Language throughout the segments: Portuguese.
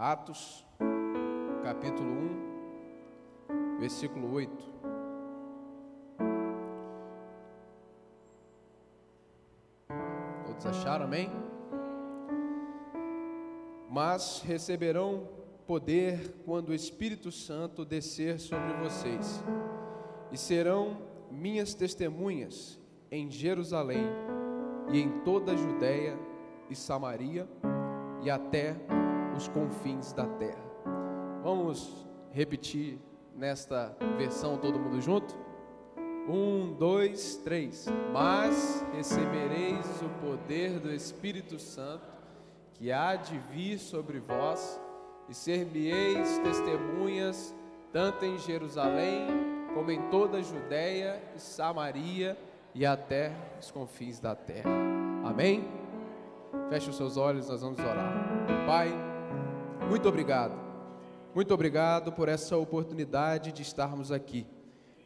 Atos, capítulo 1, versículo 8. Todos acharam, amém? Mas receberão poder quando o Espírito Santo descer sobre vocês, e serão minhas testemunhas em Jerusalém e em toda a Judéia e Samaria e até os confins da terra. Vamos repetir nesta versão todo mundo junto? Um, dois, três. Mas recebereis o poder do Espírito Santo, que há de vir sobre vós, e ser-me-eis testemunhas, tanto em Jerusalém, como em toda a Judéia e Samaria e até os confins da terra. Amém? Feche os seus olhos, nós vamos orar. Pai, muito obrigado. Muito obrigado por essa oportunidade de estarmos aqui.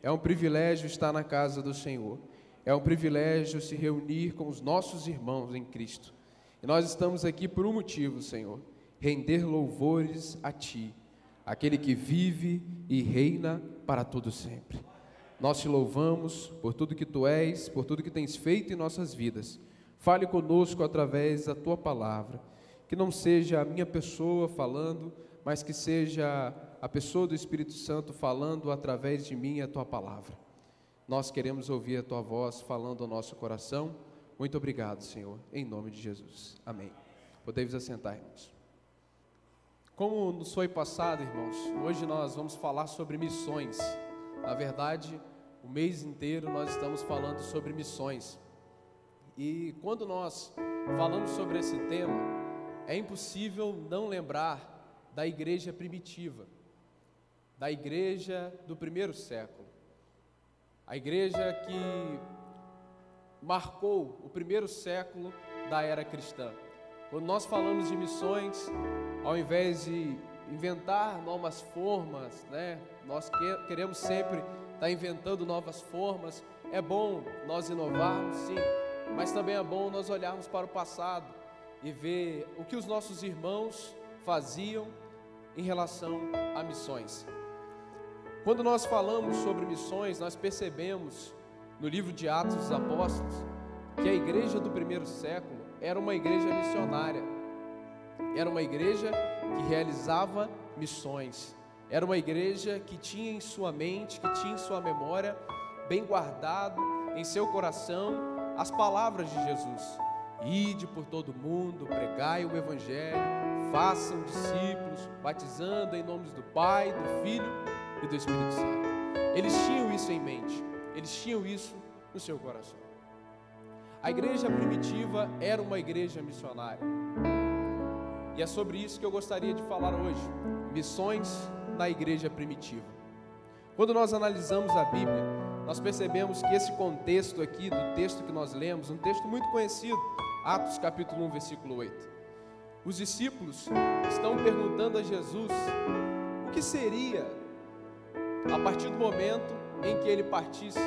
É um privilégio estar na casa do Senhor. É um privilégio se reunir com os nossos irmãos em Cristo. E nós estamos aqui por um motivo, Senhor render louvores a Ti, aquele que vive e reina para todo sempre. Nós te louvamos por tudo que Tu és, por tudo que tens feito em nossas vidas. Fale conosco através da Tua palavra, que não seja a minha pessoa falando, mas que seja a pessoa do Espírito Santo falando através de mim a Tua palavra. Nós queremos ouvir a Tua voz falando ao nosso coração. Muito obrigado, Senhor, em nome de Jesus. Amém. Podemos assentar, irmãos. Como nos foi passado, irmãos, hoje nós vamos falar sobre missões. Na verdade, o mês inteiro nós estamos falando sobre missões. E quando nós falamos sobre esse tema, é impossível não lembrar da igreja primitiva, da igreja do primeiro século. A igreja que marcou o primeiro século da era cristã. Quando nós falamos de missões, ao invés de inventar novas formas, né? Nós que, queremos sempre estar tá inventando novas formas. É bom nós inovarmos, sim, mas também é bom nós olharmos para o passado e ver o que os nossos irmãos faziam em relação a missões. Quando nós falamos sobre missões, nós percebemos no livro de Atos dos Apóstolos que a igreja do primeiro século era uma igreja missionária, era uma igreja que realizava missões, era uma igreja que tinha em sua mente, que tinha em sua memória, bem guardado em seu coração, as palavras de Jesus: Ide por todo mundo, pregai o Evangelho, façam discípulos, batizando em nomes do Pai, do Filho e do Espírito Santo. Eles tinham isso em mente, eles tinham isso no seu coração. A igreja primitiva era uma igreja missionária. E é sobre isso que eu gostaria de falar hoje: missões na igreja primitiva. Quando nós analisamos a Bíblia, nós percebemos que esse contexto aqui do texto que nós lemos, um texto muito conhecido, Atos capítulo 1, versículo 8. Os discípulos estão perguntando a Jesus o que seria a partir do momento em que ele partisse.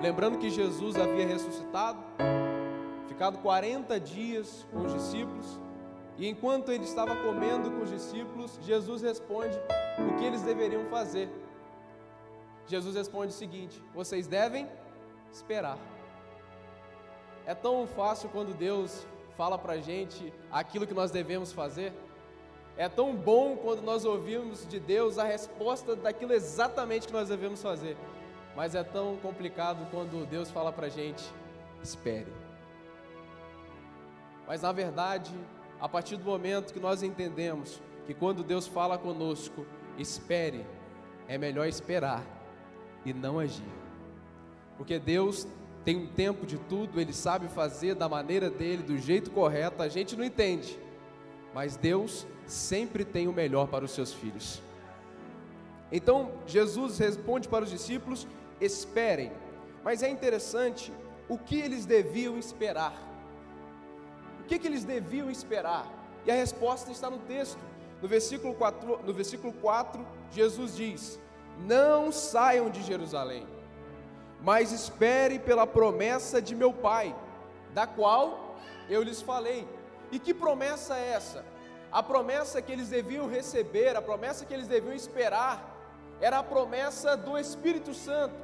Lembrando que Jesus havia ressuscitado, ficado 40 dias com os discípulos, e enquanto ele estava comendo com os discípulos, Jesus responde o que eles deveriam fazer. Jesus responde o seguinte: vocês devem esperar. É tão fácil quando Deus fala para a gente aquilo que nós devemos fazer. É tão bom quando nós ouvimos de Deus a resposta daquilo exatamente que nós devemos fazer. Mas é tão complicado quando Deus fala para a gente: espere. Mas na verdade, a partir do momento que nós entendemos que quando Deus fala conosco, espere, é melhor esperar e não agir. Porque Deus tem um tempo de tudo, Ele sabe fazer da maneira dele, do jeito correto, a gente não entende, mas Deus sempre tem o melhor para os seus filhos. Então Jesus responde para os discípulos: esperem. Mas é interessante o que eles deviam esperar. O que, que eles deviam esperar? E a resposta está no texto. No versículo 4, no versículo 4 Jesus diz: Não saiam de Jerusalém, mas esperem pela promessa de meu Pai, da qual eu lhes falei. E que promessa é essa? a promessa que eles deviam receber, a promessa que eles deviam esperar, era a promessa do Espírito Santo,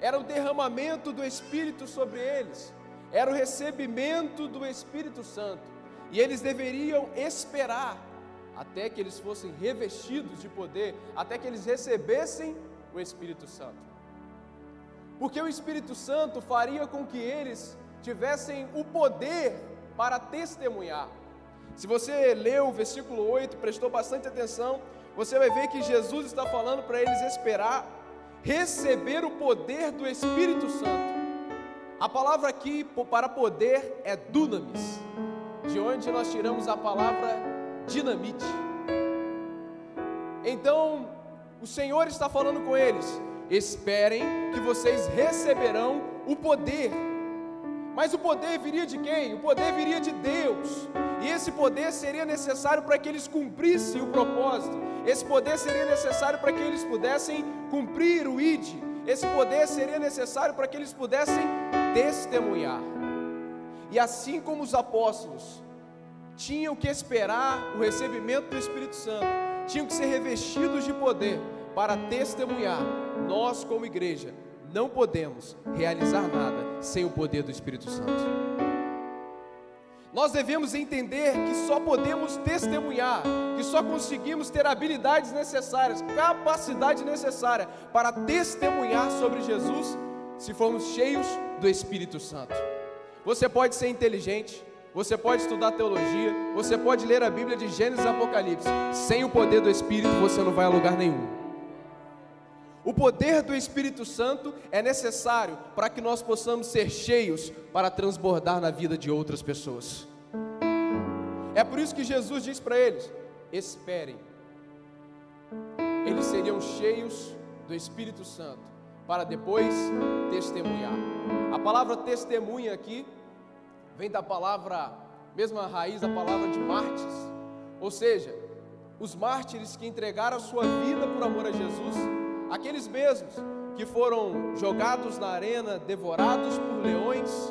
era o derramamento do Espírito sobre eles, era o recebimento do Espírito Santo, e eles deveriam esperar até que eles fossem revestidos de poder, até que eles recebessem o Espírito Santo. Porque o Espírito Santo faria com que eles tivessem o poder para testemunhar. Se você leu o versículo 8, prestou bastante atenção, você vai ver que Jesus está falando para eles esperar receber o poder do Espírito Santo. A palavra aqui para poder é dunamis, de onde nós tiramos a palavra dinamite. Então, o Senhor está falando com eles: esperem que vocês receberão o poder. Mas o poder viria de quem? O poder viria de Deus. E esse poder seria necessário para que eles cumprissem o propósito. Esse poder seria necessário para que eles pudessem cumprir o ID. Esse poder seria necessário para que eles pudessem testemunhar. E assim como os apóstolos tinham que esperar o recebimento do Espírito Santo, tinham que ser revestidos de poder para testemunhar, nós, como igreja, não podemos realizar nada sem o poder do Espírito Santo. Nós devemos entender que só podemos testemunhar, que só conseguimos ter habilidades necessárias, capacidade necessária para testemunhar sobre Jesus se formos cheios do Espírito Santo. Você pode ser inteligente, você pode estudar teologia, você pode ler a Bíblia de Gênesis e Apocalipse, sem o poder do Espírito você não vai a lugar nenhum. O poder do Espírito Santo é necessário para que nós possamos ser cheios para transbordar na vida de outras pessoas. É por isso que Jesus diz para eles: esperem. Eles seriam cheios do Espírito Santo para depois testemunhar. A palavra testemunha aqui vem da palavra, mesma raiz da palavra de mártires, ou seja, os mártires que entregaram a sua vida por amor a Jesus, aqueles mesmos que foram jogados na arena, devorados por leões,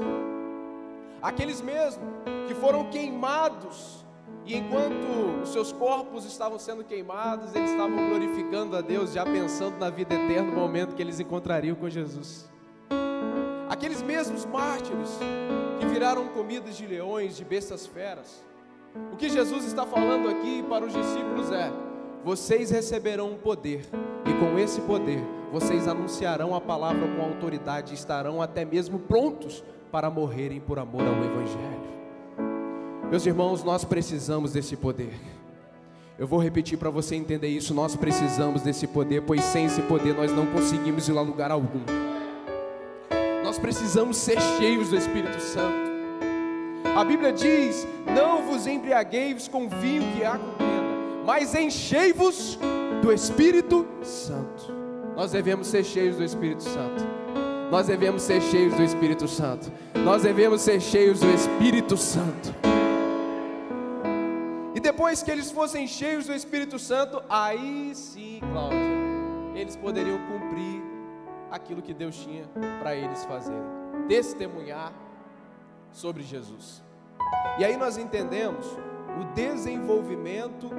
aqueles mesmos que foram queimados, e enquanto os seus corpos estavam sendo queimados, eles estavam glorificando a Deus, já pensando na vida eterna, no momento que eles encontrariam com Jesus. Aqueles mesmos mártires que viraram comidas de leões, de bestas feras. O que Jesus está falando aqui para os discípulos é: vocês receberão um poder, e com esse poder vocês anunciarão a palavra com autoridade e estarão até mesmo prontos para morrerem por amor ao Evangelho. Meus irmãos, nós precisamos desse poder. Eu vou repetir para você entender isso: nós precisamos desse poder, pois sem esse poder nós não conseguimos ir a lugar algum. Nós precisamos ser cheios do Espírito Santo. A Bíblia diz: Não vos embriagueis com vinho que há contenda, mas enchei-vos do Espírito Santo. Nós devemos ser cheios do Espírito Santo. Nós devemos ser cheios do Espírito Santo. Nós devemos ser cheios do Espírito Santo. E depois que eles fossem cheios do Espírito Santo, aí sim, Cláudia, eles poderiam cumprir aquilo que Deus tinha para eles fazerem: testemunhar sobre Jesus. E aí nós entendemos o desenvolvimento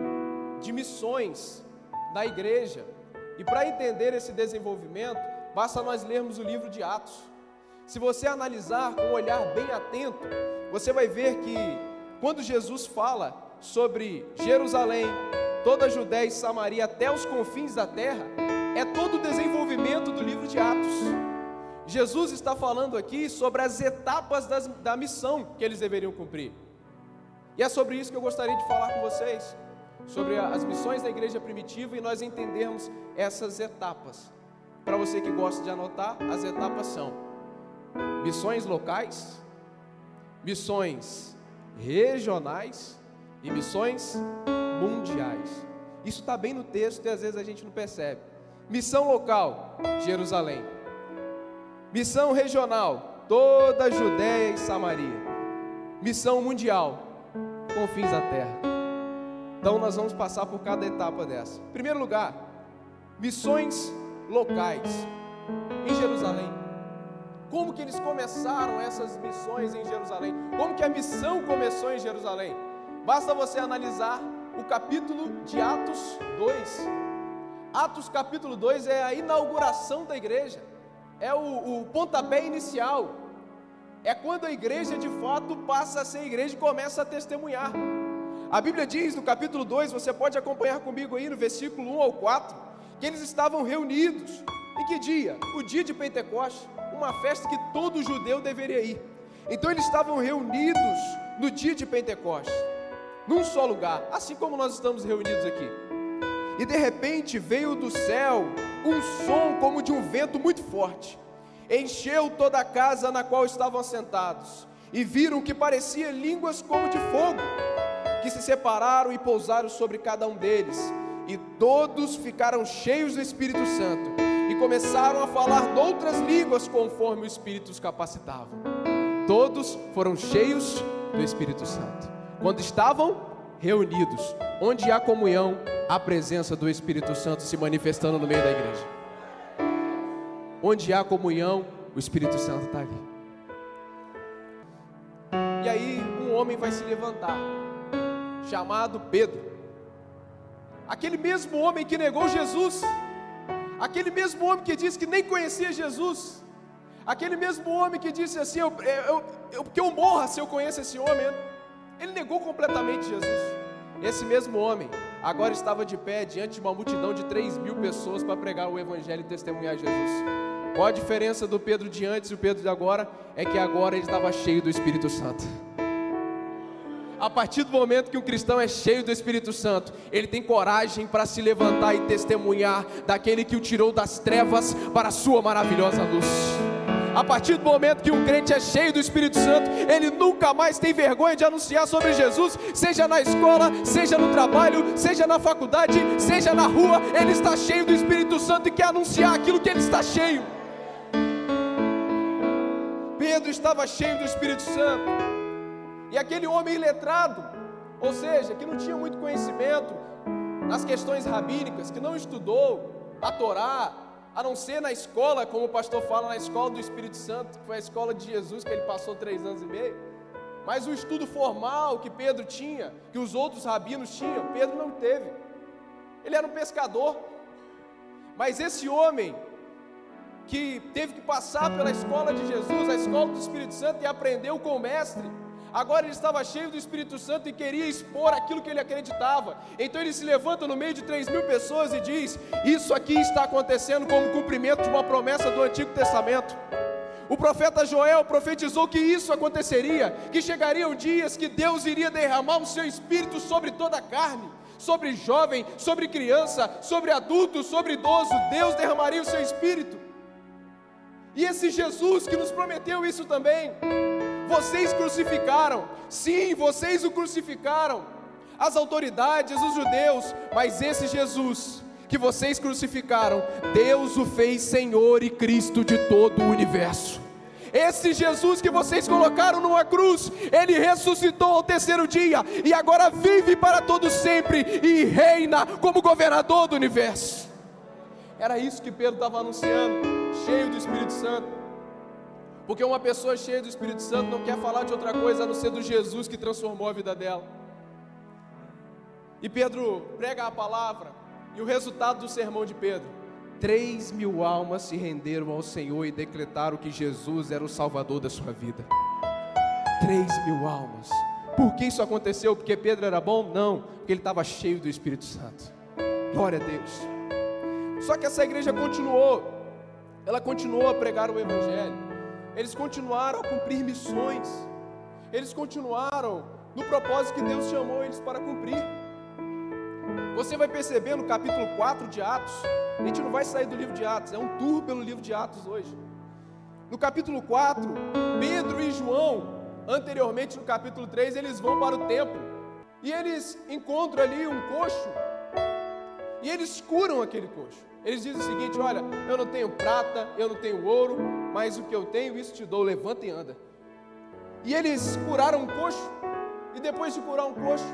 de missões na igreja. E para entender esse desenvolvimento, basta nós lermos o livro de Atos. Se você analisar com um olhar bem atento, você vai ver que quando Jesus fala sobre Jerusalém, toda a Judéia e Samaria até os confins da terra, é todo o desenvolvimento do livro de Atos. Jesus está falando aqui sobre as etapas das, da missão que eles deveriam cumprir. E é sobre isso que eu gostaria de falar com vocês, sobre as missões da igreja primitiva e nós entendermos essas etapas. Para você que gosta de anotar, as etapas são missões locais, missões regionais e missões mundiais. Isso está bem no texto e às vezes a gente não percebe. Missão local, Jerusalém. Missão regional, toda a Judéia e Samaria. Missão mundial, confins da terra. Então nós vamos passar por cada etapa dessa. Em primeiro lugar, missões locais em Jerusalém. Como que eles começaram essas missões em Jerusalém? Como que a missão começou em Jerusalém? Basta você analisar o capítulo de Atos 2. Atos capítulo 2 é a inauguração da igreja, é o, o pontapé inicial, é quando a igreja de fato passa a ser igreja e começa a testemunhar. A Bíblia diz no capítulo 2, você pode acompanhar comigo aí no versículo 1 ao 4, que eles estavam reunidos. Em que dia? O dia de Pentecostes, uma festa que todo judeu deveria ir. Então eles estavam reunidos no dia de Pentecostes, num só lugar, assim como nós estamos reunidos aqui. E de repente veio do céu um som como de um vento muito forte, encheu toda a casa na qual estavam assentados, e viram que parecia línguas como de fogo que se separaram e pousaram sobre cada um deles, e todos ficaram cheios do Espírito Santo e começaram a falar outras línguas conforme o Espírito os capacitava. Todos foram cheios do Espírito Santo. Quando estavam reunidos, onde há comunhão, a presença do Espírito Santo se manifestando no meio da igreja. Onde há comunhão, o Espírito Santo está ali. E aí um homem vai se levantar chamado Pedro. Aquele mesmo homem que negou Jesus, aquele mesmo homem que disse que nem conhecia Jesus, aquele mesmo homem que disse assim: eu, eu, eu, que eu morra se eu conheço esse homem. Ele negou completamente Jesus. Esse mesmo homem agora estava de pé diante de uma multidão de 3 mil pessoas para pregar o Evangelho e testemunhar Jesus. Qual a diferença do Pedro de antes e o Pedro de agora? É que agora ele estava cheio do Espírito Santo. A partir do momento que o cristão é cheio do Espírito Santo, ele tem coragem para se levantar e testemunhar daquele que o tirou das trevas para a sua maravilhosa luz. A partir do momento que um crente é cheio do Espírito Santo, ele nunca mais tem vergonha de anunciar sobre Jesus, seja na escola, seja no trabalho, seja na faculdade, seja na rua, ele está cheio do Espírito Santo e quer anunciar aquilo que ele está cheio. Pedro estava cheio do Espírito Santo. E aquele homem iletrado, ou seja, que não tinha muito conhecimento nas questões rabínicas, que não estudou a Torá, a não ser na escola, como o pastor fala, na escola do Espírito Santo, que foi a escola de Jesus, que ele passou três anos e meio. Mas o estudo formal que Pedro tinha, que os outros rabinos tinham, Pedro não teve. Ele era um pescador. Mas esse homem, que teve que passar pela escola de Jesus, a escola do Espírito Santo, e aprendeu com o Mestre, Agora ele estava cheio do Espírito Santo e queria expor aquilo que ele acreditava. Então ele se levanta no meio de 3 mil pessoas e diz: Isso aqui está acontecendo como cumprimento de uma promessa do Antigo Testamento. O profeta Joel profetizou que isso aconteceria, que chegariam dias que Deus iria derramar o seu espírito sobre toda a carne, sobre jovem, sobre criança, sobre adulto, sobre idoso. Deus derramaria o seu espírito. E esse Jesus que nos prometeu isso também, vocês crucificaram, sim, vocês o crucificaram, as autoridades, os judeus, mas esse Jesus que vocês crucificaram, Deus o fez Senhor e Cristo de todo o universo. Esse Jesus que vocês colocaram numa cruz, ele ressuscitou ao terceiro dia e agora vive para todo sempre e reina como governador do universo. Era isso que Pedro estava anunciando, cheio do Espírito Santo. Porque uma pessoa cheia do Espírito Santo não quer falar de outra coisa a não ser do Jesus que transformou a vida dela. E Pedro prega a palavra, e o resultado do sermão de Pedro: três mil almas se renderam ao Senhor e decretaram que Jesus era o Salvador da sua vida. Três mil almas. Por que isso aconteceu? Porque Pedro era bom? Não, porque ele estava cheio do Espírito Santo. Glória a Deus. Só que essa igreja continuou, ela continuou a pregar o Evangelho eles continuaram a cumprir missões, eles continuaram no propósito que Deus chamou eles para cumprir. Você vai perceber no capítulo 4 de Atos, a gente não vai sair do livro de Atos, é um tour pelo livro de Atos hoje. No capítulo 4, Pedro e João, anteriormente no capítulo 3, eles vão para o templo e eles encontram ali um coxo e eles curam aquele coxo. Eles dizem o seguinte: Olha, eu não tenho prata, eu não tenho ouro, mas o que eu tenho, isso te dou, levanta e anda. E eles curaram um coxo, e depois de curar um coxo,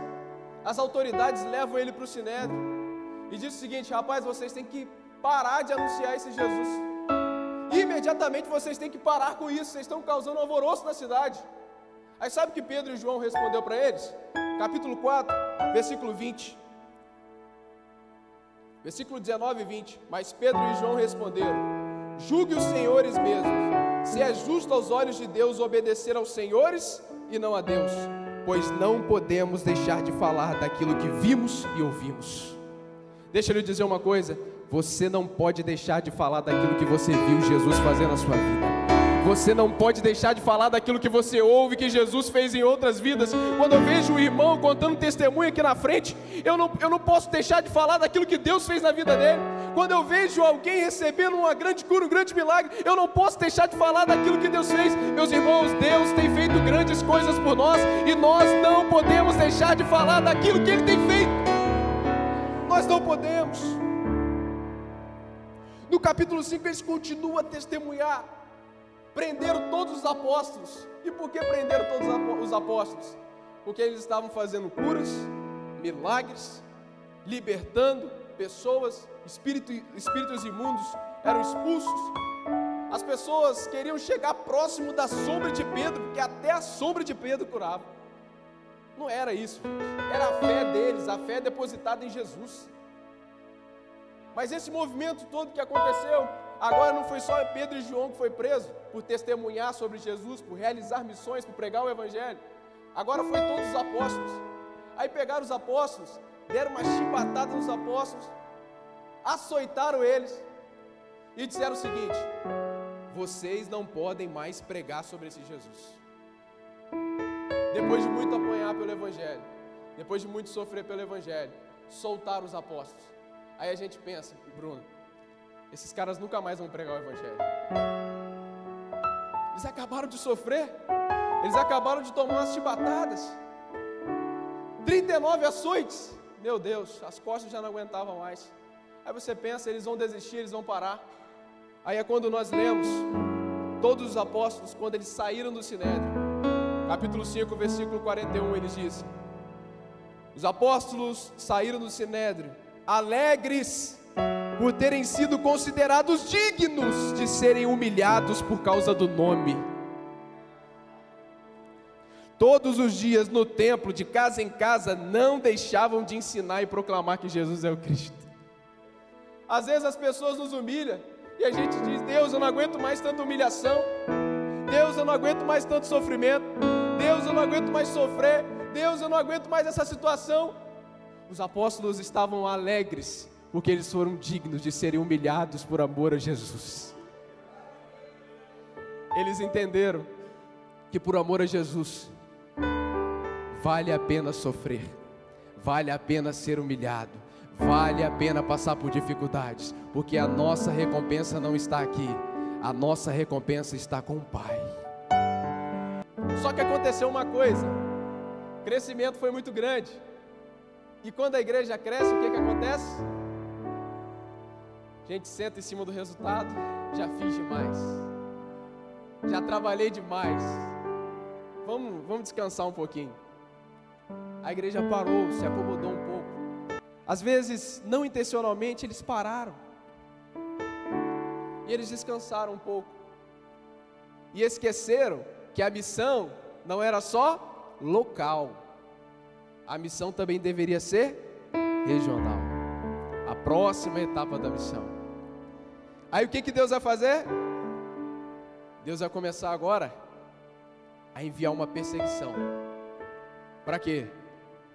as autoridades levam ele para o sinédrio e diz o seguinte: Rapaz, vocês têm que parar de anunciar esse Jesus. Imediatamente vocês têm que parar com isso, vocês estão causando alvoroço na cidade. Aí sabe o que Pedro e João respondeu para eles? capítulo 4, versículo 20. Versículo 19 e 20. Mas Pedro e João responderam: Julgue os senhores mesmos, se é justo aos olhos de Deus obedecer aos senhores e não a Deus, pois não podemos deixar de falar daquilo que vimos e ouvimos. Deixa eu lhe dizer uma coisa: você não pode deixar de falar daquilo que você viu Jesus fazer na sua vida. Você não pode deixar de falar daquilo que você ouve que Jesus fez em outras vidas. Quando eu vejo o irmão contando testemunho aqui na frente, eu não, eu não posso deixar de falar daquilo que Deus fez na vida dele. Quando eu vejo alguém recebendo uma grande cura, um grande milagre, eu não posso deixar de falar daquilo que Deus fez. Meus irmãos, Deus tem feito grandes coisas por nós e nós não podemos deixar de falar daquilo que Ele tem feito. Nós não podemos. No capítulo 5, eles continuam a testemunhar Prenderam todos os apóstolos. E por que prenderam todos os apóstolos? Porque eles estavam fazendo curas, milagres, libertando pessoas, espírito, espíritos imundos eram expulsos. As pessoas queriam chegar próximo da sombra de Pedro, porque até a sombra de Pedro curava. Não era isso, era a fé deles, a fé depositada em Jesus. Mas esse movimento todo que aconteceu Agora não foi só Pedro e João que foi preso por testemunhar sobre Jesus, por realizar missões, por pregar o evangelho. Agora foi todos os apóstolos. Aí pegaram os apóstolos, deram uma chibatada nos apóstolos, açoitaram eles e disseram o seguinte: vocês não podem mais pregar sobre esse Jesus. Depois de muito apanhar pelo Evangelho, depois de muito sofrer pelo Evangelho, soltaram os apóstolos. Aí a gente pensa, Bruno, esses caras nunca mais vão pregar o Evangelho. Eles acabaram de sofrer, eles acabaram de tomar umas chibatadas. 39 açoites, meu Deus, as costas já não aguentavam mais. Aí você pensa, eles vão desistir, eles vão parar. Aí é quando nós lemos todos os apóstolos, quando eles saíram do Sinédrio, capítulo 5, versículo 41, eles dizem: Os apóstolos saíram do Sinédrio, alegres por terem sido considerados dignos de serem humilhados por causa do nome. Todos os dias no templo, de casa em casa, não deixavam de ensinar e proclamar que Jesus é o Cristo. Às vezes as pessoas nos humilham e a gente diz: Deus, eu não aguento mais tanta humilhação. Deus, eu não aguento mais tanto sofrimento. Deus, eu não aguento mais sofrer. Deus, eu não aguento mais essa situação. Os apóstolos estavam alegres porque eles foram dignos de serem humilhados por amor a Jesus. Eles entenderam que por amor a Jesus vale a pena sofrer, vale a pena ser humilhado, vale a pena passar por dificuldades, porque a nossa recompensa não está aqui, a nossa recompensa está com o Pai. Só que aconteceu uma coisa: o crescimento foi muito grande, e quando a igreja cresce, o que, que acontece? A gente senta em cima do resultado, já fiz demais, já trabalhei demais. Vamos, vamos descansar um pouquinho. A igreja parou, se acomodou um pouco. Às vezes, não intencionalmente, eles pararam. E eles descansaram um pouco. E esqueceram que a missão não era só local. A missão também deveria ser regional. A próxima etapa da missão. Aí o que, que Deus vai fazer? Deus vai começar agora a enviar uma perseguição. Para quê?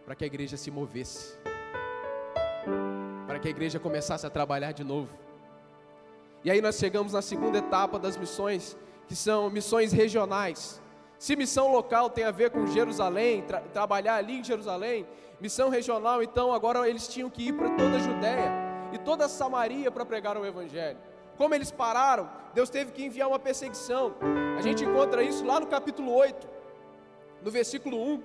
Para que a igreja se movesse. Para que a igreja começasse a trabalhar de novo. E aí nós chegamos na segunda etapa das missões, que são missões regionais. Se missão local tem a ver com Jerusalém, tra trabalhar ali em Jerusalém, missão regional, então agora eles tinham que ir para toda a Judéia e toda a Samaria para pregar o Evangelho. Como eles pararam, Deus teve que enviar uma perseguição. A gente encontra isso lá no capítulo 8, no versículo 1,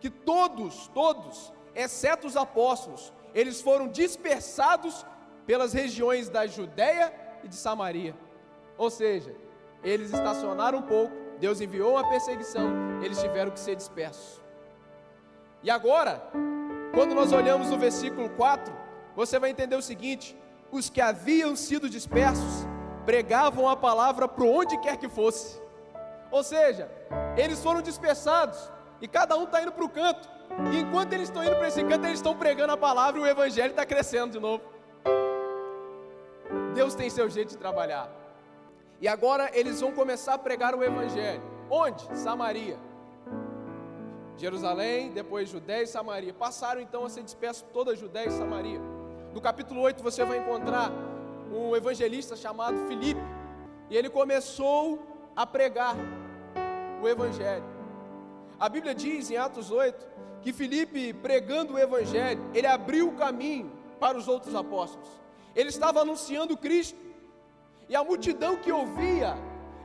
que todos, todos, exceto os apóstolos, eles foram dispersados pelas regiões da Judéia e de Samaria. Ou seja, eles estacionaram um pouco, Deus enviou uma perseguição, eles tiveram que ser dispersos. E agora, quando nós olhamos o versículo 4, você vai entender o seguinte: os que haviam sido dispersos pregavam a palavra para onde quer que fosse. Ou seja, eles foram dispersados, E cada um está indo para o canto. E enquanto eles estão indo para esse canto, eles estão pregando a palavra e o evangelho está crescendo de novo. Deus tem seu jeito de trabalhar. E agora eles vão começar a pregar o evangelho. Onde? Samaria. Jerusalém, depois Judéia e Samaria. Passaram então a ser dispersos toda a Judéia e Samaria. No capítulo 8 você vai encontrar um evangelista chamado Filipe. E ele começou a pregar o evangelho. A Bíblia diz em Atos 8 que Filipe, pregando o evangelho, ele abriu o caminho para os outros apóstolos. Ele estava anunciando Cristo. E a multidão que ouvia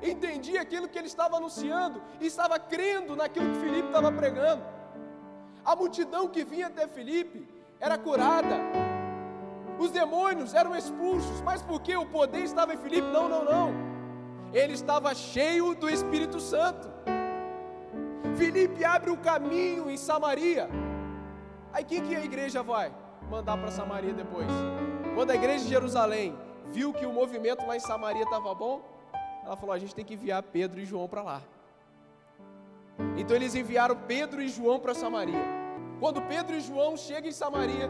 entendia aquilo que ele estava anunciando e estava crendo naquilo que Filipe estava pregando. A multidão que vinha até Filipe era curada, os demônios eram expulsos, mas porque o poder estava em Filipe? Não, não, não. Ele estava cheio do Espírito Santo. Filipe abre o caminho em Samaria. Aí quem que a igreja vai mandar para Samaria depois? Quando a igreja de Jerusalém viu que o movimento lá em Samaria estava bom, ela falou: a gente tem que enviar Pedro e João para lá. Então eles enviaram Pedro e João para Samaria. Quando Pedro e João chegam em Samaria,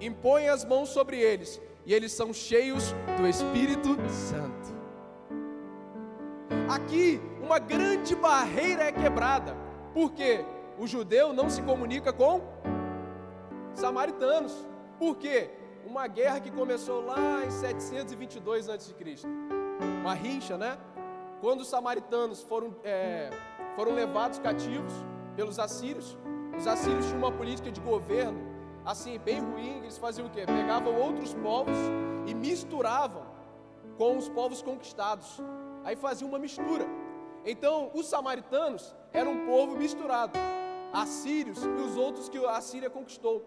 impõem as mãos sobre eles e eles são cheios do Espírito Santo. Aqui, uma grande barreira é quebrada, porque o judeu não se comunica com samaritanos. Por quê? Uma guerra que começou lá em 722 a.C. Uma rincha, né? Quando os samaritanos foram, é, foram levados cativos pelos assírios, os assírios tinham uma política de governo assim, bem ruim, eles faziam o quê? Pegavam outros povos e misturavam com os povos conquistados. Aí faziam uma mistura. Então, os samaritanos eram um povo misturado. Assírios e os outros que a Síria conquistou.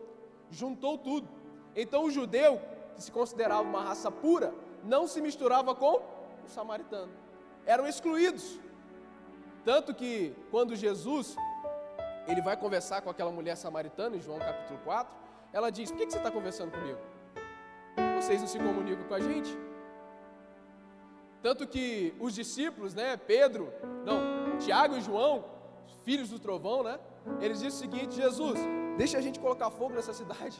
Juntou tudo. Então, o judeu, que se considerava uma raça pura, não se misturava com o samaritano. Eram excluídos. Tanto que, quando Jesus ele vai conversar com aquela mulher samaritana, em João capítulo 4, ela diz: Por que você está conversando comigo? Vocês não se comunicam com a gente? Tanto que os discípulos, né, Pedro, não, Tiago e João, filhos do trovão, né, eles dizem o seguinte: Jesus, deixa a gente colocar fogo nessa cidade.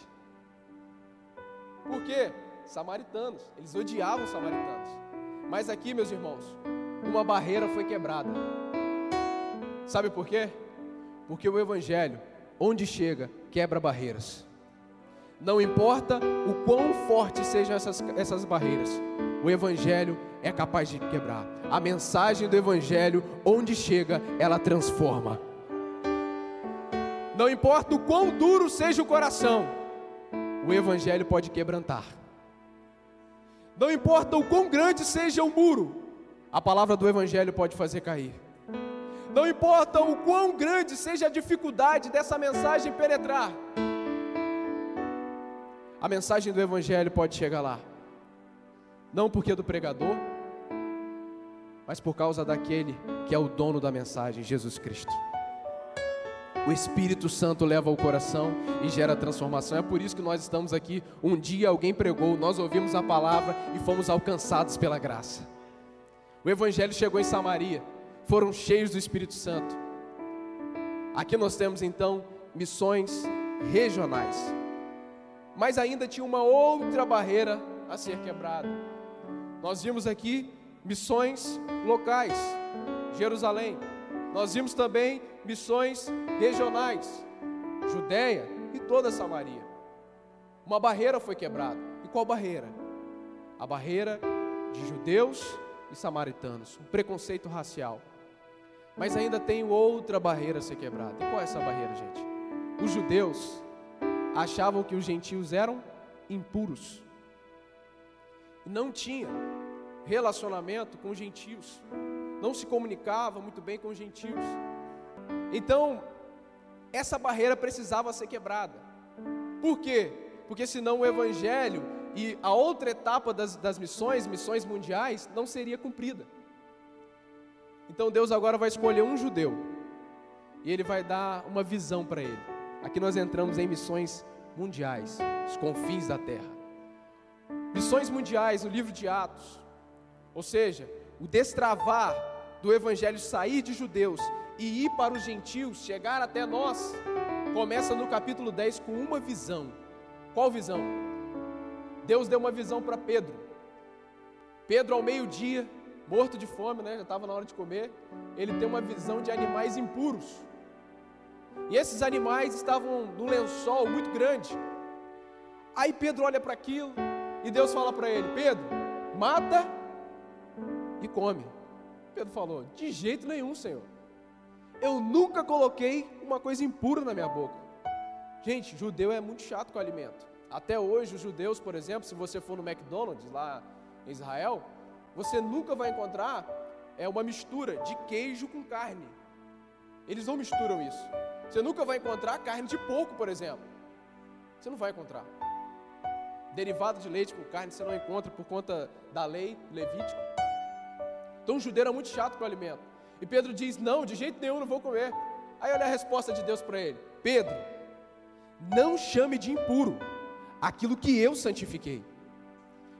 Por quê? Samaritanos, eles odiavam os samaritanos. Mas aqui, meus irmãos, uma barreira foi quebrada. Sabe por quê? Porque o Evangelho, onde chega, quebra barreiras. Não importa o quão fortes sejam essas, essas barreiras, o Evangelho é capaz de quebrar. A mensagem do Evangelho, onde chega, ela transforma. Não importa o quão duro seja o coração, o Evangelho pode quebrantar. Não importa o quão grande seja o muro, a palavra do Evangelho pode fazer cair. Não importa o quão grande seja a dificuldade dessa mensagem penetrar, a mensagem do Evangelho pode chegar lá. Não porque é do pregador, mas por causa daquele que é o dono da mensagem, Jesus Cristo. O Espírito Santo leva ao coração e gera transformação. É por isso que nós estamos aqui. Um dia alguém pregou, nós ouvimos a palavra e fomos alcançados pela graça. O Evangelho chegou em Samaria, foram cheios do Espírito Santo. Aqui nós temos então missões regionais mas ainda tinha uma outra barreira a ser quebrada. Nós vimos aqui missões locais, Jerusalém. Nós vimos também missões regionais, Judéia e toda Samaria. Uma barreira foi quebrada. E qual barreira? A barreira de judeus e samaritanos, um preconceito racial. Mas ainda tem outra barreira a ser quebrada. E qual é essa barreira, gente? Os judeus achavam que os gentios eram impuros. Não tinha relacionamento com os gentios. Não se comunicava muito bem com os gentios. Então, essa barreira precisava ser quebrada. Por quê? Porque senão o evangelho e a outra etapa das, das missões, missões mundiais, não seria cumprida. Então Deus agora vai escolher um judeu e ele vai dar uma visão para ele. Aqui nós entramos em missões mundiais, os confins da terra. Missões mundiais no livro de Atos. Ou seja, o destravar do evangelho sair de judeus e ir para os gentios, chegar até nós, começa no capítulo 10 com uma visão. Qual visão? Deus deu uma visão para Pedro. Pedro, ao meio-dia, morto de fome, né? já estava na hora de comer, ele tem uma visão de animais impuros. E esses animais estavam num lençol muito grande. Aí Pedro olha para aquilo e Deus fala para ele: Pedro, mata e come. Pedro falou: De jeito nenhum, Senhor. Eu nunca coloquei uma coisa impura na minha boca. Gente, judeu é muito chato com alimento. Até hoje, os judeus, por exemplo, se você for no McDonald's lá em Israel, você nunca vai encontrar é uma mistura de queijo com carne. Eles não misturam isso. Você nunca vai encontrar carne de porco, por exemplo. Você não vai encontrar. Derivado de leite com carne você não encontra por conta da lei levítica. Então o judeu era muito chato com o alimento. E Pedro diz: Não, de jeito nenhum não vou comer. Aí olha a resposta de Deus para ele: Pedro, não chame de impuro aquilo que eu santifiquei.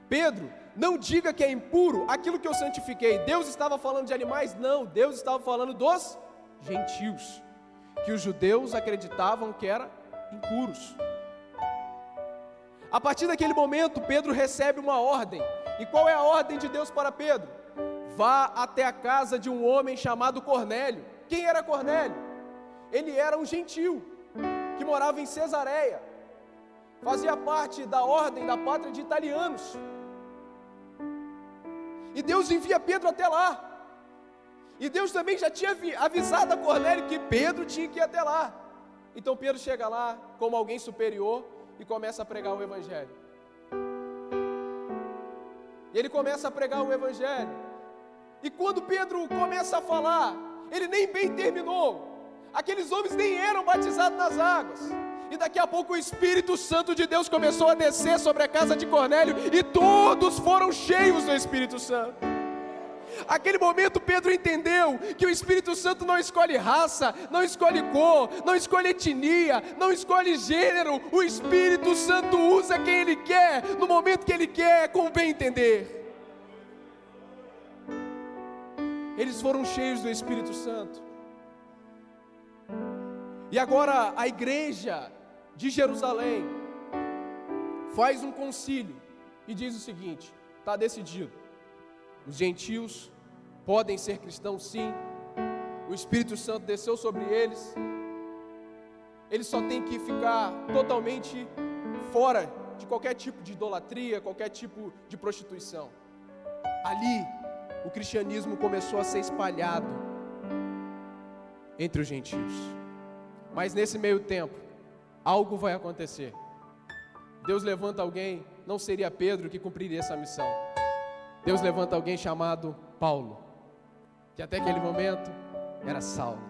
Pedro, não diga que é impuro aquilo que eu santifiquei. Deus estava falando de animais? Não, Deus estava falando dos gentios, que os judeus acreditavam que eram impuros. A partir daquele momento, Pedro recebe uma ordem. E qual é a ordem de Deus para Pedro? Vá até a casa de um homem chamado Cornélio. Quem era Cornélio? Ele era um gentil que morava em Cesareia. Fazia parte da ordem da pátria de italianos. E Deus envia Pedro até lá. E Deus também já tinha avisado a Cornélio que Pedro tinha que ir até lá. Então Pedro chega lá como alguém superior e começa a pregar o Evangelho. E ele começa a pregar o Evangelho. E quando Pedro começa a falar, ele nem bem terminou. Aqueles homens nem eram batizados nas águas. E daqui a pouco o Espírito Santo de Deus começou a descer sobre a casa de Cornélio e todos foram cheios do Espírito Santo. Aquele momento Pedro entendeu que o Espírito Santo não escolhe raça, não escolhe cor, não escolhe etnia, não escolhe gênero. O Espírito Santo usa quem ele quer, no momento que ele quer, com bem entender. Eles foram cheios do Espírito Santo. E agora a igreja de Jerusalém faz um concílio e diz o seguinte: está decidido os gentios podem ser cristãos sim. O Espírito Santo desceu sobre eles. Eles só têm que ficar totalmente fora de qualquer tipo de idolatria, qualquer tipo de prostituição. Ali, o cristianismo começou a ser espalhado entre os gentios. Mas nesse meio tempo, algo vai acontecer. Deus levanta alguém, não seria Pedro que cumpriria essa missão. Deus levanta alguém chamado Paulo, que até aquele momento era Saulo.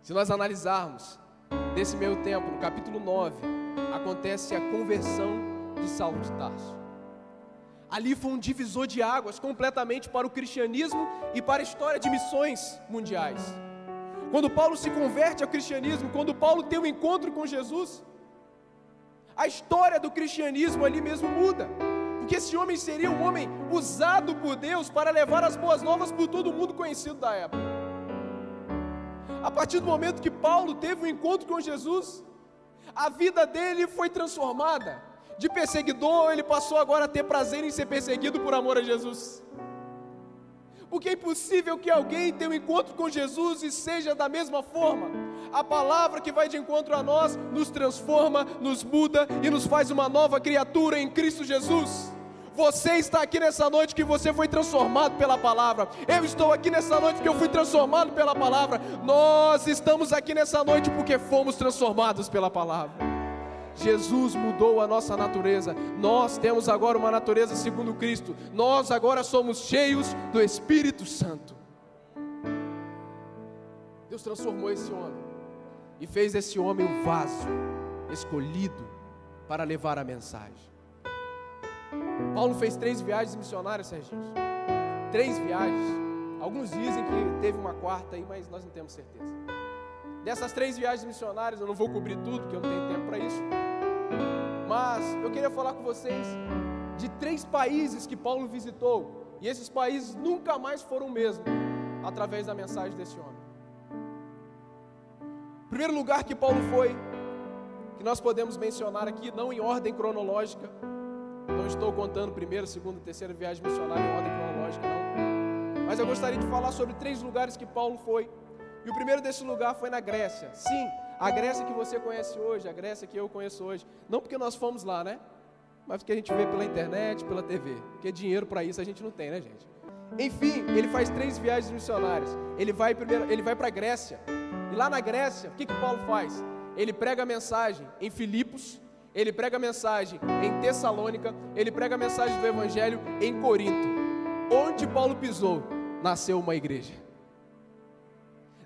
Se nós analisarmos, nesse meio tempo, no capítulo 9, acontece a conversão de Saulo de Tarso. Ali foi um divisor de águas completamente para o cristianismo e para a história de missões mundiais. Quando Paulo se converte ao cristianismo, quando Paulo tem um encontro com Jesus, a história do cristianismo ali mesmo muda que esse homem seria um homem usado por Deus para levar as boas novas por todo mundo conhecido da época. A partir do momento que Paulo teve um encontro com Jesus, a vida dele foi transformada. De perseguidor, ele passou agora a ter prazer em ser perseguido por amor a Jesus. Porque é impossível que alguém tenha um encontro com Jesus e seja da mesma forma. A palavra que vai de encontro a nós nos transforma, nos muda e nos faz uma nova criatura em Cristo Jesus. Você está aqui nessa noite que você foi transformado pela palavra. Eu estou aqui nessa noite que eu fui transformado pela palavra. Nós estamos aqui nessa noite porque fomos transformados pela palavra. Jesus mudou a nossa natureza. Nós temos agora uma natureza segundo Cristo. Nós agora somos cheios do Espírito Santo. Deus transformou esse homem e fez esse homem um vaso escolhido para levar a mensagem. Paulo fez três viagens missionárias, Serginho. Três viagens. Alguns dizem que teve uma quarta aí, mas nós não temos certeza. Dessas três viagens missionárias, eu não vou cobrir tudo, porque eu não tenho tempo para isso. Mas eu queria falar com vocês de três países que Paulo visitou. E esses países nunca mais foram o mesmo através da mensagem desse homem. primeiro lugar que Paulo foi, que nós podemos mencionar aqui, não em ordem cronológica, não estou contando primeira, segunda, terceira viagem missionária em ordem cronológica, não. Mas eu gostaria de falar sobre três lugares que Paulo foi. E o primeiro desse lugar foi na Grécia. Sim, a Grécia que você conhece hoje, a Grécia que eu conheço hoje. Não porque nós fomos lá, né? Mas porque a gente vê pela internet, pela TV. Porque dinheiro para isso a gente não tem, né, gente? Enfim, ele faz três viagens missionárias. Ele vai primeiro, ele vai para a Grécia. E lá na Grécia, o que que Paulo faz? Ele prega a mensagem em Filipos, ele prega a mensagem em Tessalônica, ele prega a mensagem do evangelho em Corinto. Onde Paulo pisou, nasceu uma igreja.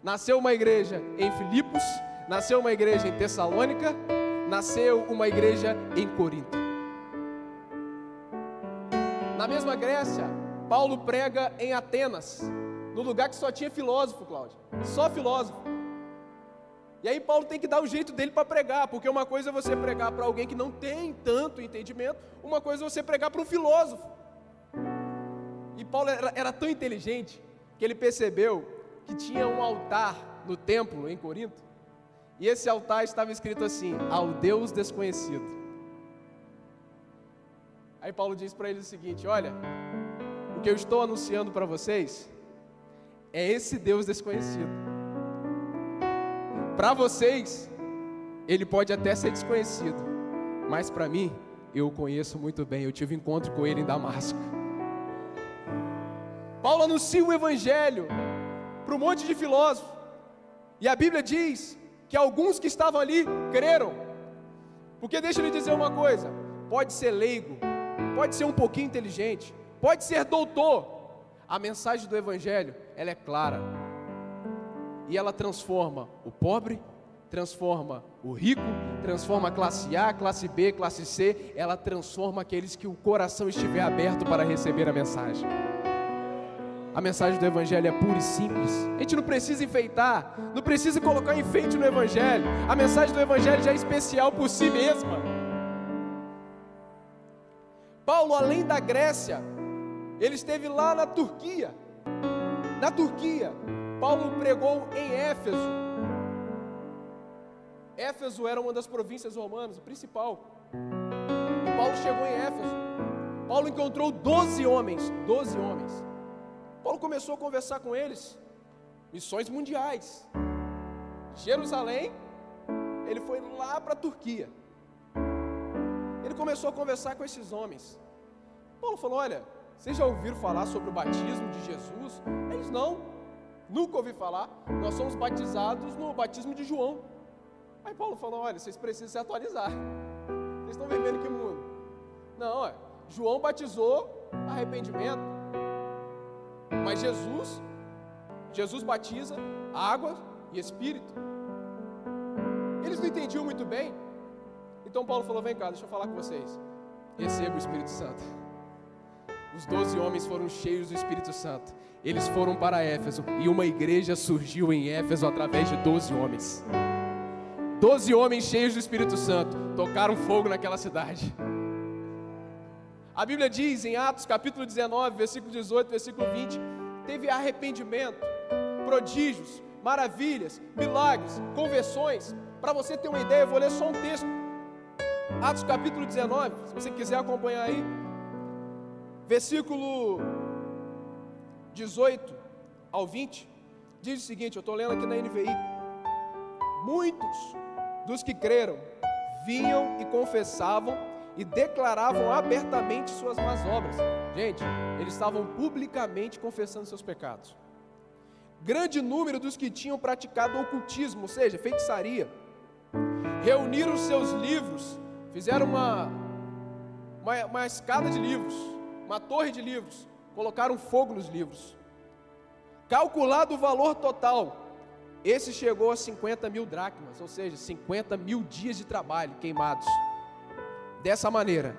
Nasceu uma igreja em Filipos, nasceu uma igreja em Tessalônica, nasceu uma igreja em Corinto. Na mesma Grécia, Paulo prega em Atenas, no lugar que só tinha filósofo, Cláudio, só filósofo. E aí Paulo tem que dar o jeito dele para pregar, porque uma coisa é você pregar para alguém que não tem tanto entendimento, uma coisa é você pregar para um filósofo. E Paulo era, era tão inteligente que ele percebeu que tinha um altar no templo em Corinto, e esse altar estava escrito assim: ao Deus desconhecido. Aí Paulo diz para eles o seguinte: olha, o que eu estou anunciando para vocês é esse Deus desconhecido. Para vocês, ele pode até ser desconhecido, mas para mim, eu o conheço muito bem. Eu tive encontro com ele em Damasco. Paulo anuncia o evangelho para um monte de filósofos, e a Bíblia diz que alguns que estavam ali creram. Porque deixa eu lhe dizer uma coisa: pode ser leigo, pode ser um pouquinho inteligente, pode ser doutor. A mensagem do Evangelho, ela é clara. E ela transforma o pobre, transforma o rico, transforma a classe A, classe B, classe C, ela transforma aqueles que o coração estiver aberto para receber a mensagem. A mensagem do Evangelho é pura e simples. A gente não precisa enfeitar, não precisa colocar enfeite no Evangelho. A mensagem do Evangelho já é especial por si mesma. Paulo, além da Grécia, ele esteve lá na Turquia. Na Turquia, Paulo pregou em Éfeso. Éfeso era uma das províncias romanas, a principal. E Paulo chegou em Éfeso. Paulo encontrou 12 homens, 12 homens Paulo começou a conversar com eles, missões mundiais. Jerusalém, ele foi lá para a Turquia. Ele começou a conversar com esses homens. Paulo falou: Olha, vocês já ouviram falar sobre o batismo de Jesus? Eles não, nunca ouvi falar. Nós somos batizados no batismo de João. Aí Paulo falou: Olha, vocês precisam se atualizar. Vocês estão vivendo que mundo? Não, é, João batizou arrependimento. Mas Jesus, Jesus batiza água e espírito. Eles não entendiam muito bem. Então Paulo falou: Vem cá, deixa eu falar com vocês. Receba o Espírito Santo. Os doze homens foram cheios do Espírito Santo. Eles foram para Éfeso e uma igreja surgiu em Éfeso através de doze homens. Doze homens cheios do Espírito Santo tocaram fogo naquela cidade. A Bíblia diz em Atos capítulo 19, versículo 18, versículo 20, teve arrependimento, prodígios, maravilhas, milagres, conversões. Para você ter uma ideia, eu vou ler só um texto. Atos capítulo 19, se você quiser acompanhar aí. Versículo 18 ao 20, diz o seguinte: eu estou lendo aqui na NVI. Muitos dos que creram vinham e confessavam e declaravam abertamente suas más obras. Gente, eles estavam publicamente confessando seus pecados. Grande número dos que tinham praticado ocultismo, ou seja, feitiçaria, reuniram seus livros, fizeram uma, uma, uma escada de livros, uma torre de livros, colocaram fogo nos livros. Calculado o valor total, esse chegou a 50 mil dracmas, ou seja, 50 mil dias de trabalho queimados. Dessa maneira,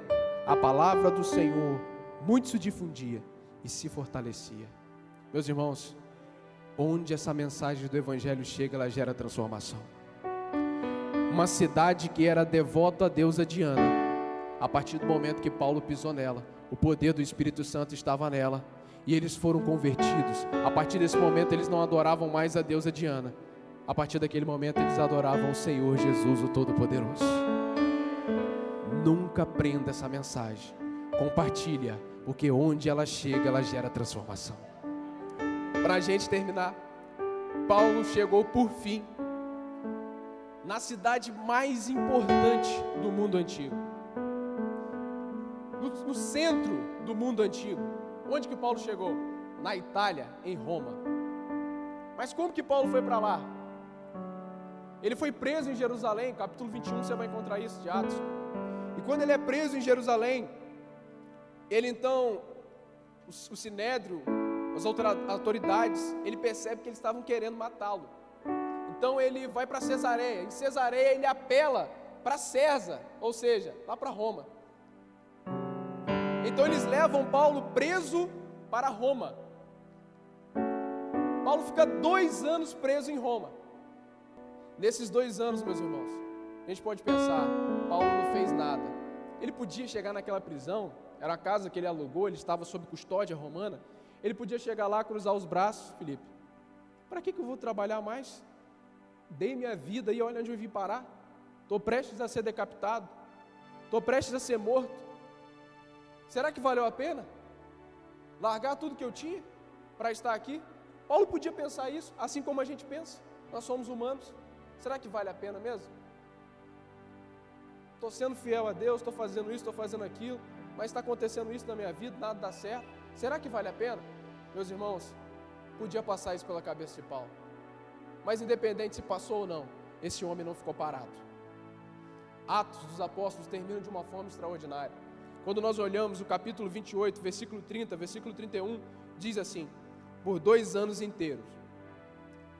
a palavra do Senhor muito se difundia e se fortalecia. Meus irmãos, onde essa mensagem do Evangelho chega, ela gera transformação. Uma cidade que era devota à deusa Diana, a partir do momento que Paulo pisou nela, o poder do Espírito Santo estava nela e eles foram convertidos. A partir desse momento, eles não adoravam mais a deusa Diana, A partir daquele momento eles adoravam o Senhor Jesus, o Todo-Poderoso. Nunca prenda essa mensagem. Compartilha, porque onde ela chega, ela gera transformação. Para a gente terminar, Paulo chegou por fim na cidade mais importante do mundo antigo, no, centro do mundo antigo. Onde que Paulo chegou? Na Itália, em Roma. Mas como que Paulo foi para lá? Ele foi preso em Jerusalém, capítulo 21, você vai encontrar isso de Atos. E quando ele é preso em Jerusalém, ele então, o, o sinédrio, as autoridades, ele percebe que eles estavam querendo matá-lo. Então ele vai para Cesareia. Em Cesareia ele apela para César, ou seja, lá para Roma. Então eles levam Paulo preso para Roma. Paulo fica dois anos preso em Roma. Nesses dois anos, meus irmãos, a gente pode pensar, Paulo não fez nada. Ele podia chegar naquela prisão, era a casa que ele alugou, ele estava sob custódia romana. Ele podia chegar lá, cruzar os braços, Felipe. Para que, que eu vou trabalhar mais? Dei minha vida e olha onde eu vim parar. Estou prestes a ser decapitado. Estou prestes a ser morto. Será que valeu a pena? Largar tudo que eu tinha para estar aqui? Paulo podia pensar isso, assim como a gente pensa. Nós somos humanos. Será que vale a pena mesmo? Estou sendo fiel a Deus, estou fazendo isso, estou fazendo aquilo, mas está acontecendo isso na minha vida, nada dá certo. Será que vale a pena? Meus irmãos, podia passar isso pela cabeça de Paulo. Mas independente se passou ou não, esse homem não ficou parado. Atos dos Apóstolos terminam de uma forma extraordinária. Quando nós olhamos o capítulo 28, versículo 30, versículo 31, diz assim: Por dois anos inteiros,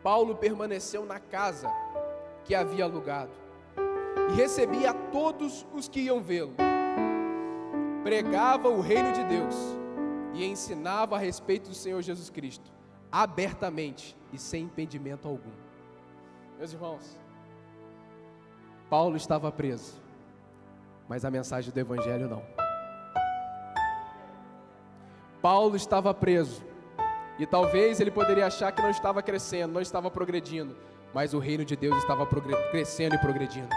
Paulo permaneceu na casa que havia alugado e recebia todos os que iam vê-lo. Pregava o reino de Deus e ensinava a respeito do Senhor Jesus Cristo, abertamente e sem impedimento algum. Meus irmãos, Paulo estava preso, mas a mensagem do Evangelho não. Paulo estava preso, e talvez ele poderia achar que não estava crescendo, não estava progredindo, mas o reino de Deus estava crescendo e progredindo.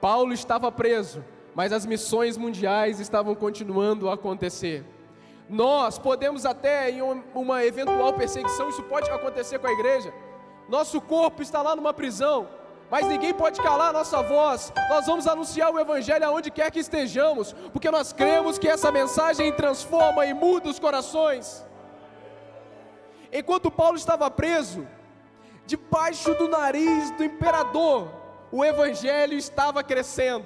Paulo estava preso, mas as missões mundiais estavam continuando a acontecer. Nós podemos até em uma eventual perseguição, isso pode acontecer com a igreja. Nosso corpo está lá numa prisão, mas ninguém pode calar a nossa voz. Nós vamos anunciar o Evangelho aonde quer que estejamos, porque nós cremos que essa mensagem transforma e muda os corações. Enquanto Paulo estava preso, debaixo do nariz do imperador, o evangelho estava crescendo.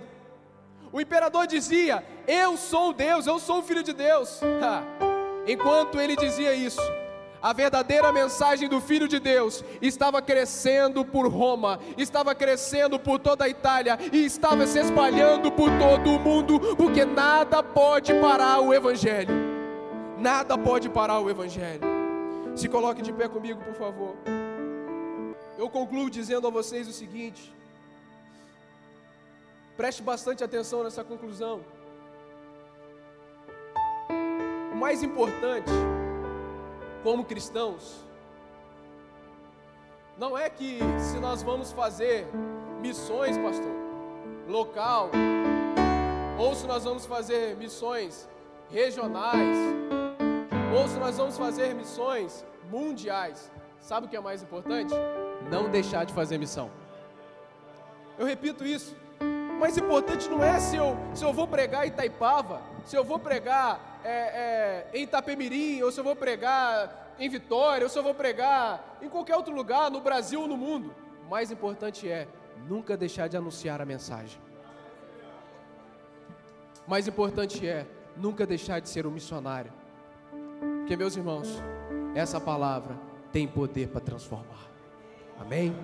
O imperador dizia: Eu sou Deus, eu sou o filho de Deus. Enquanto ele dizia isso, a verdadeira mensagem do Filho de Deus estava crescendo por Roma, estava crescendo por toda a Itália e estava se espalhando por todo o mundo, porque nada pode parar o Evangelho. Nada pode parar o Evangelho. Se coloque de pé comigo, por favor. Eu concluo dizendo a vocês o seguinte: preste bastante atenção nessa conclusão. O mais importante, como cristãos, não é que se nós vamos fazer missões, pastor, local, ou se nós vamos fazer missões regionais, ou se nós vamos fazer missões mundiais. Sabe o que é mais importante? não deixar de fazer missão. Eu repito isso. Mais importante não é se eu, se eu vou pregar Itaipava, se eu vou pregar é, é, em Itapemirim, ou se eu vou pregar em Vitória, ou se eu vou pregar em qualquer outro lugar, no Brasil ou no mundo. O mais importante é nunca deixar de anunciar a mensagem. O mais importante é nunca deixar de ser um missionário. Porque, meus irmãos, essa palavra tem poder para transformar. Amém?